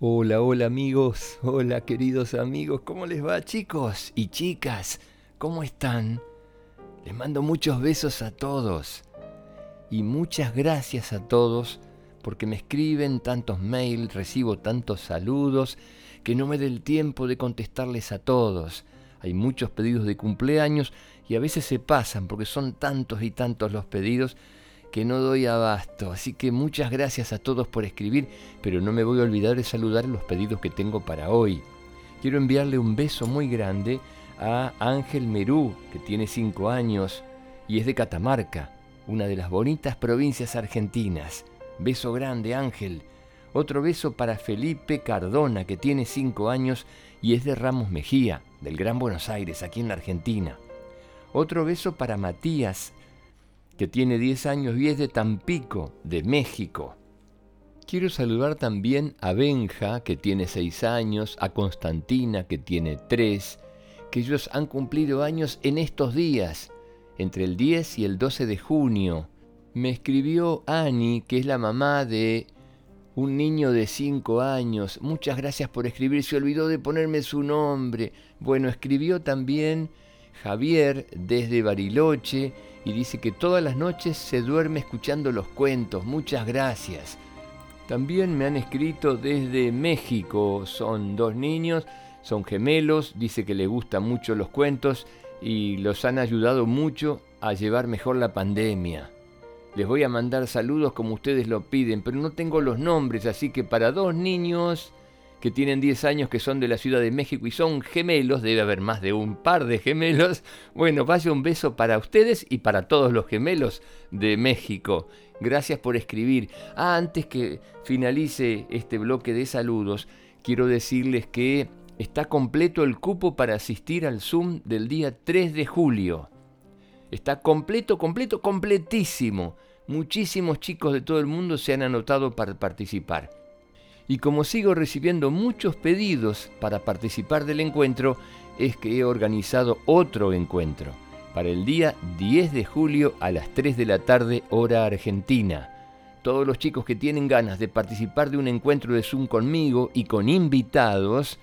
Hola, hola amigos, hola queridos amigos, ¿cómo les va chicos y chicas? ¿Cómo están? Les mando muchos besos a todos y muchas gracias a todos porque me escriben tantos mails, recibo tantos saludos que no me dé el tiempo de contestarles a todos. Hay muchos pedidos de cumpleaños y a veces se pasan porque son tantos y tantos los pedidos que no doy abasto. Así que muchas gracias a todos por escribir, pero no me voy a olvidar de saludar los pedidos que tengo para hoy. Quiero enviarle un beso muy grande a Ángel Merú, que tiene 5 años y es de Catamarca, una de las bonitas provincias argentinas. Beso grande, Ángel. Otro beso para Felipe Cardona, que tiene 5 años y es de Ramos Mejía, del Gran Buenos Aires, aquí en la Argentina. Otro beso para Matías que tiene 10 años y es de Tampico, de México. Quiero saludar también a Benja, que tiene 6 años, a Constantina, que tiene 3, que ellos han cumplido años en estos días, entre el 10 y el 12 de junio. Me escribió Ani, que es la mamá de un niño de 5 años. Muchas gracias por escribir, se olvidó de ponerme su nombre. Bueno, escribió también Javier desde Bariloche y dice que todas las noches se duerme escuchando los cuentos. Muchas gracias. También me han escrito desde México. Son dos niños, son gemelos, dice que les gustan mucho los cuentos y los han ayudado mucho a llevar mejor la pandemia. Les voy a mandar saludos como ustedes lo piden, pero no tengo los nombres, así que para dos niños que tienen 10 años, que son de la Ciudad de México y son gemelos, debe haber más de un par de gemelos. Bueno, vaya un beso para ustedes y para todos los gemelos de México. Gracias por escribir. Ah, antes que finalice este bloque de saludos, quiero decirles que está completo el cupo para asistir al Zoom del día 3 de julio. Está completo, completo, completísimo. Muchísimos chicos de todo el mundo se han anotado para participar. Y como sigo recibiendo muchos pedidos para participar del encuentro, es que he organizado otro encuentro para el día 10 de julio a las 3 de la tarde hora argentina. Todos los chicos que tienen ganas de participar de un encuentro de Zoom conmigo y con invitados,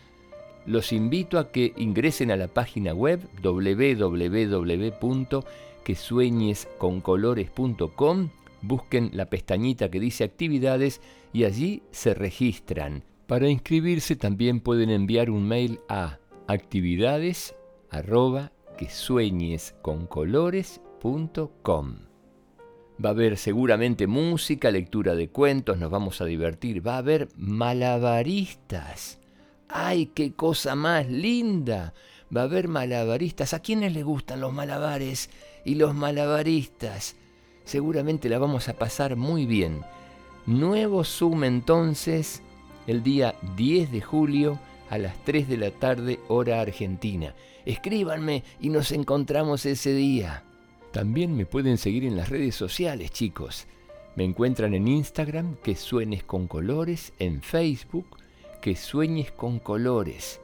los invito a que ingresen a la página web www.quesueñesconcolores.com, busquen la pestañita que dice actividades y allí se registran. Para inscribirse también pueden enviar un mail a actividades que Va a haber seguramente música, lectura de cuentos, nos vamos a divertir. Va a haber malabaristas. ¡Ay, qué cosa más linda! Va a haber malabaristas. ¿A quiénes les gustan los malabares y los malabaristas? Seguramente la vamos a pasar muy bien. Nuevo Zoom entonces el día 10 de julio a las 3 de la tarde hora argentina. Escríbanme y nos encontramos ese día. También me pueden seguir en las redes sociales, chicos. Me encuentran en Instagram, que sueñes con colores, en Facebook, que sueñes con colores.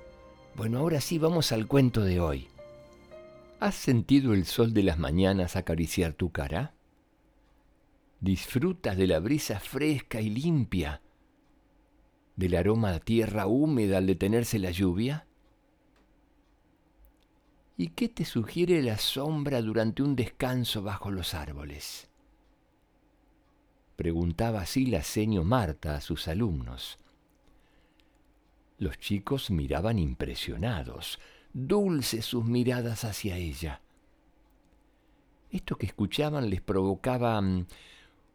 Bueno, ahora sí vamos al cuento de hoy. ¿Has sentido el sol de las mañanas acariciar tu cara? Disfrutas de la brisa fresca y limpia, del aroma a tierra húmeda al detenerse la lluvia? ¿Y qué te sugiere la sombra durante un descanso bajo los árboles? Preguntaba así la seño Marta a sus alumnos. Los chicos miraban impresionados, dulces sus miradas hacia ella. Esto que escuchaban les provocaba mm,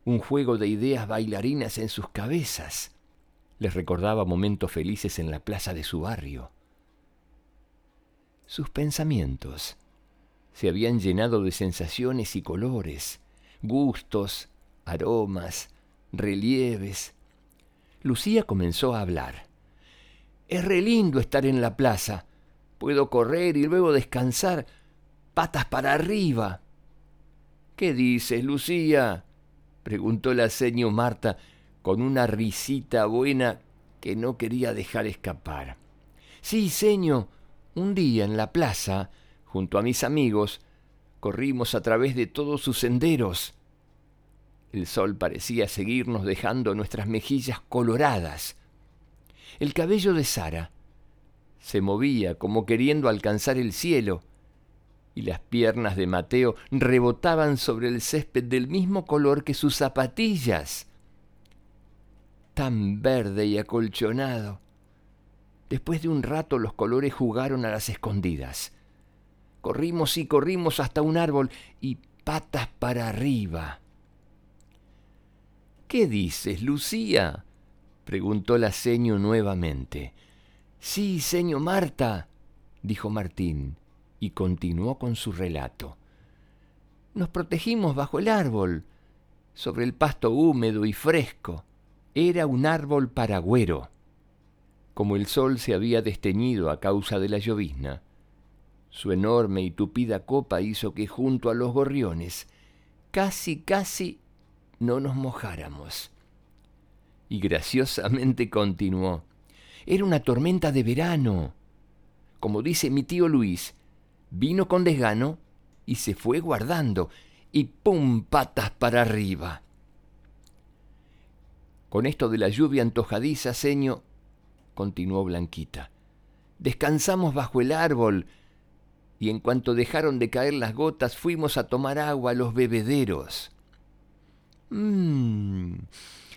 un juego de ideas bailarinas en sus cabezas. Les recordaba momentos felices en la plaza de su barrio. Sus pensamientos se habían llenado de sensaciones y colores, gustos, aromas, relieves. Lucía comenzó a hablar. Es re lindo estar en la plaza. Puedo correr y luego descansar, patas para arriba. ¿Qué dices, Lucía? Preguntó la seño Marta con una risita buena que no quería dejar escapar. Sí, seño, un día en la plaza, junto a mis amigos, corrimos a través de todos sus senderos. El sol parecía seguirnos dejando nuestras mejillas coloradas. El cabello de Sara se movía como queriendo alcanzar el cielo, y las piernas de Mateo rebotaban sobre el césped del mismo color que sus zapatillas, tan verde y acolchonado. Después de un rato los colores jugaron a las escondidas. Corrimos y corrimos hasta un árbol y patas para arriba. ¿Qué dices, Lucía? preguntó la seño nuevamente. Sí, señor Marta, dijo Martín, y continuó con su relato. Nos protegimos bajo el árbol, sobre el pasto húmedo y fresco. Era un árbol paragüero. Como el sol se había desteñido a causa de la llovizna, su enorme y tupida copa hizo que junto a los gorriones casi, casi no nos mojáramos. Y graciosamente continuó. Era una tormenta de verano. Como dice mi tío Luis, vino con desgano y se fue guardando, y ¡pum! patas para arriba. Con esto de la lluvia antojadiza, seño, continuó Blanquita, descansamos bajo el árbol, y en cuanto dejaron de caer las gotas fuimos a tomar agua a los bebederos. Mmm,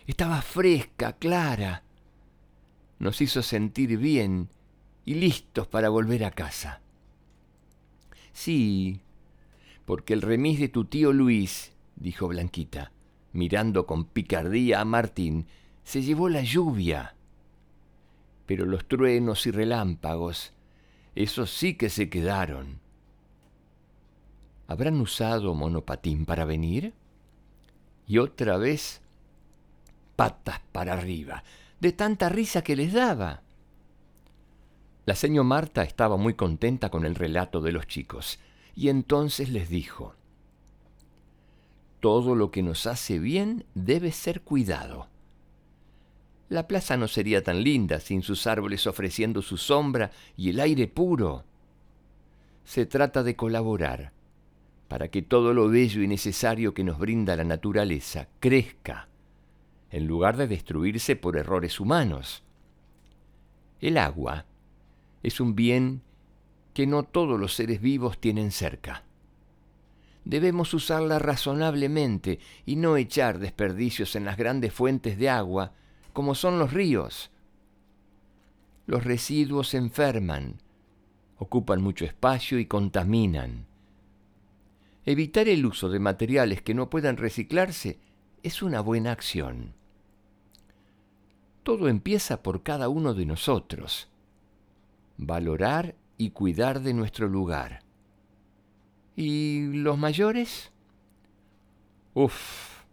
estaba fresca, clara nos hizo sentir bien y listos para volver a casa. Sí, porque el remis de tu tío Luis, dijo Blanquita, mirando con picardía a Martín, se llevó la lluvia. Pero los truenos y relámpagos, esos sí que se quedaron. ¿Habrán usado monopatín para venir? Y otra vez, patas para arriba de tanta risa que les daba. La señora Marta estaba muy contenta con el relato de los chicos, y entonces les dijo, Todo lo que nos hace bien debe ser cuidado. La plaza no sería tan linda sin sus árboles ofreciendo su sombra y el aire puro. Se trata de colaborar para que todo lo bello y necesario que nos brinda la naturaleza crezca en lugar de destruirse por errores humanos. El agua es un bien que no todos los seres vivos tienen cerca. Debemos usarla razonablemente y no echar desperdicios en las grandes fuentes de agua como son los ríos. Los residuos enferman, ocupan mucho espacio y contaminan. Evitar el uso de materiales que no puedan reciclarse es una buena acción. Todo empieza por cada uno de nosotros. Valorar y cuidar de nuestro lugar. ¿Y los mayores? Uf.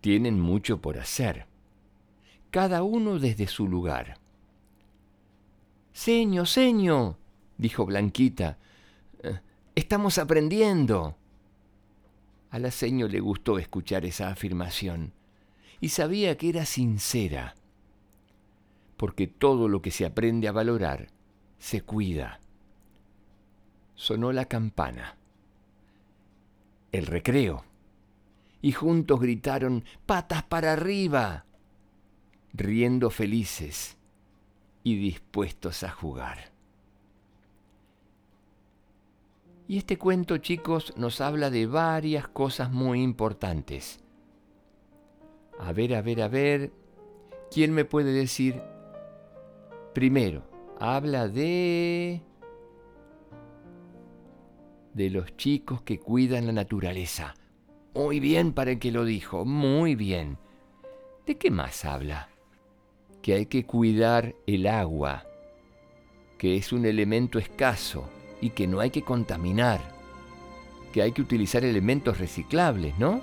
Tienen mucho por hacer. Cada uno desde su lugar. Seño, seño, dijo Blanquita. Eh, estamos aprendiendo. A la seño le gustó escuchar esa afirmación y sabía que era sincera, porque todo lo que se aprende a valorar se cuida. Sonó la campana, el recreo, y juntos gritaron patas para arriba, riendo felices y dispuestos a jugar. Y este cuento, chicos, nos habla de varias cosas muy importantes a ver, a ver, a ver. ¿Quién me puede decir? Primero, habla de... de los chicos que cuidan la naturaleza. Muy bien para el que lo dijo, muy bien. ¿De qué más habla? Que hay que cuidar el agua, que es un elemento escaso y que no hay que contaminar, que hay que utilizar elementos reciclables, ¿no?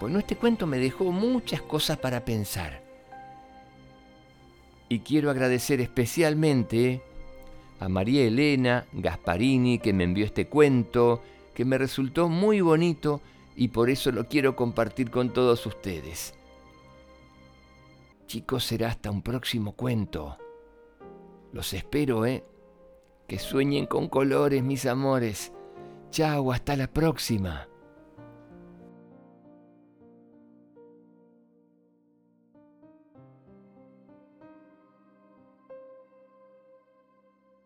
Bueno, este cuento me dejó muchas cosas para pensar. Y quiero agradecer especialmente a María Elena Gasparini que me envió este cuento, que me resultó muy bonito y por eso lo quiero compartir con todos ustedes. Chicos, será hasta un próximo cuento. Los espero, ¿eh? Que sueñen con colores, mis amores. Chao, hasta la próxima.